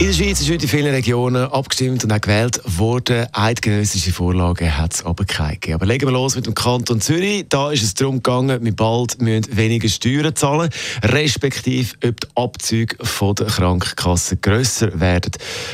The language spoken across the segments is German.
In der Schweiz ist heute in vielen Regionen abgestimmt und auch gewählt worden. Eidgenössische Vorlagen hat es aber keine gegeben. Aber legen wir los mit dem Kanton Zürich. Da ist es darum gegangen, wir bald müssen weniger Steuern zahlen, respektive ob die Abzüge von der Krankenkasse grösser werden.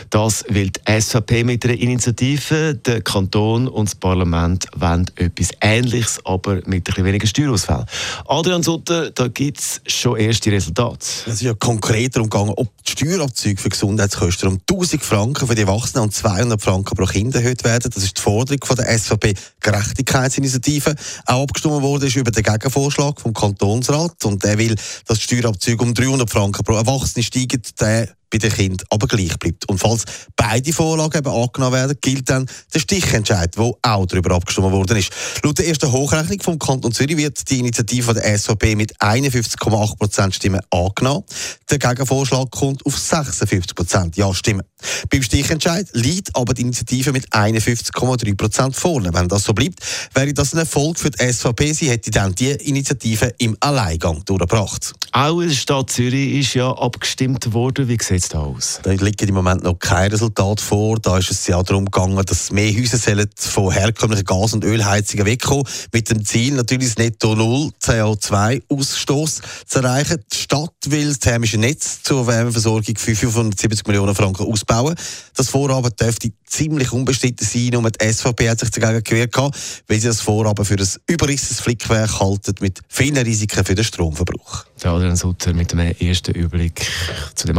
Das will die SVP mit einer Initiative. Der Kanton und das Parlament wollen etwas Ähnliches, aber mit ein bisschen weniger Steuerausfall. Adrian Sutter, da gibt es schon erste Resultate. Es ist ja konkret darum gegangen, ob die Steuerabzüge für Gesundheit Monatskosten um 1000 Franken für die Erwachsenen und 200 Franken pro Kind erhöht werden. Das ist die Forderung von der SVP Gerechtigkeitsinitiative. Auch abgestimmt wurde ist über den Gegenvorschlag vom Kantonsrat und der will, dass die Steuerabzüge um 300 Franken pro Erwachsene steigen. Der bei den Kindern aber gleich bleibt. Und falls beide Vorlagen eben angenommen werden, gilt dann der Stichentscheid, wo auch darüber abgestimmt worden ist. Laut der ersten Hochrechnung vom Kanton Zürich wird die Initiative der SVP mit 51,8% Stimmen angenommen. Der Gegenvorschlag kommt auf 56 Ja-Stimmen. Beim Stichentscheid liegt aber die Initiative mit 51,3% vorne. Wenn das so bleibt, wäre das ein Erfolg für die SVP. Sie hätte dann die Initiative im Alleingang durchgebracht. Auch in der Stadt Zürich ist ja abgestimmt worden. Wie sieht es da aus? Da liegt im Moment noch kein Resultat vor. Da ist es ja darum gegangen, dass mehr Häuser sollen von herkömmlichen Gas- und Ölheizungen wegkommen. Mit dem Ziel natürlich das Netto Null CO2-Ausstoß zu erreichen. Die Stadt will das thermische Netz zur Wärmeversorgung für 570 Millionen Franken ausbauen. Das Vorhaben dürfte ziemlich unbestritten sein. Nur die SVP hat sich dagegen gewehrt, weil sie das Vorhaben für ein überrisses Flickwerk halten mit vielen Risiken für den Stromverbrauch. Der Adrian Sutter mit dem ersten Überblick zu dem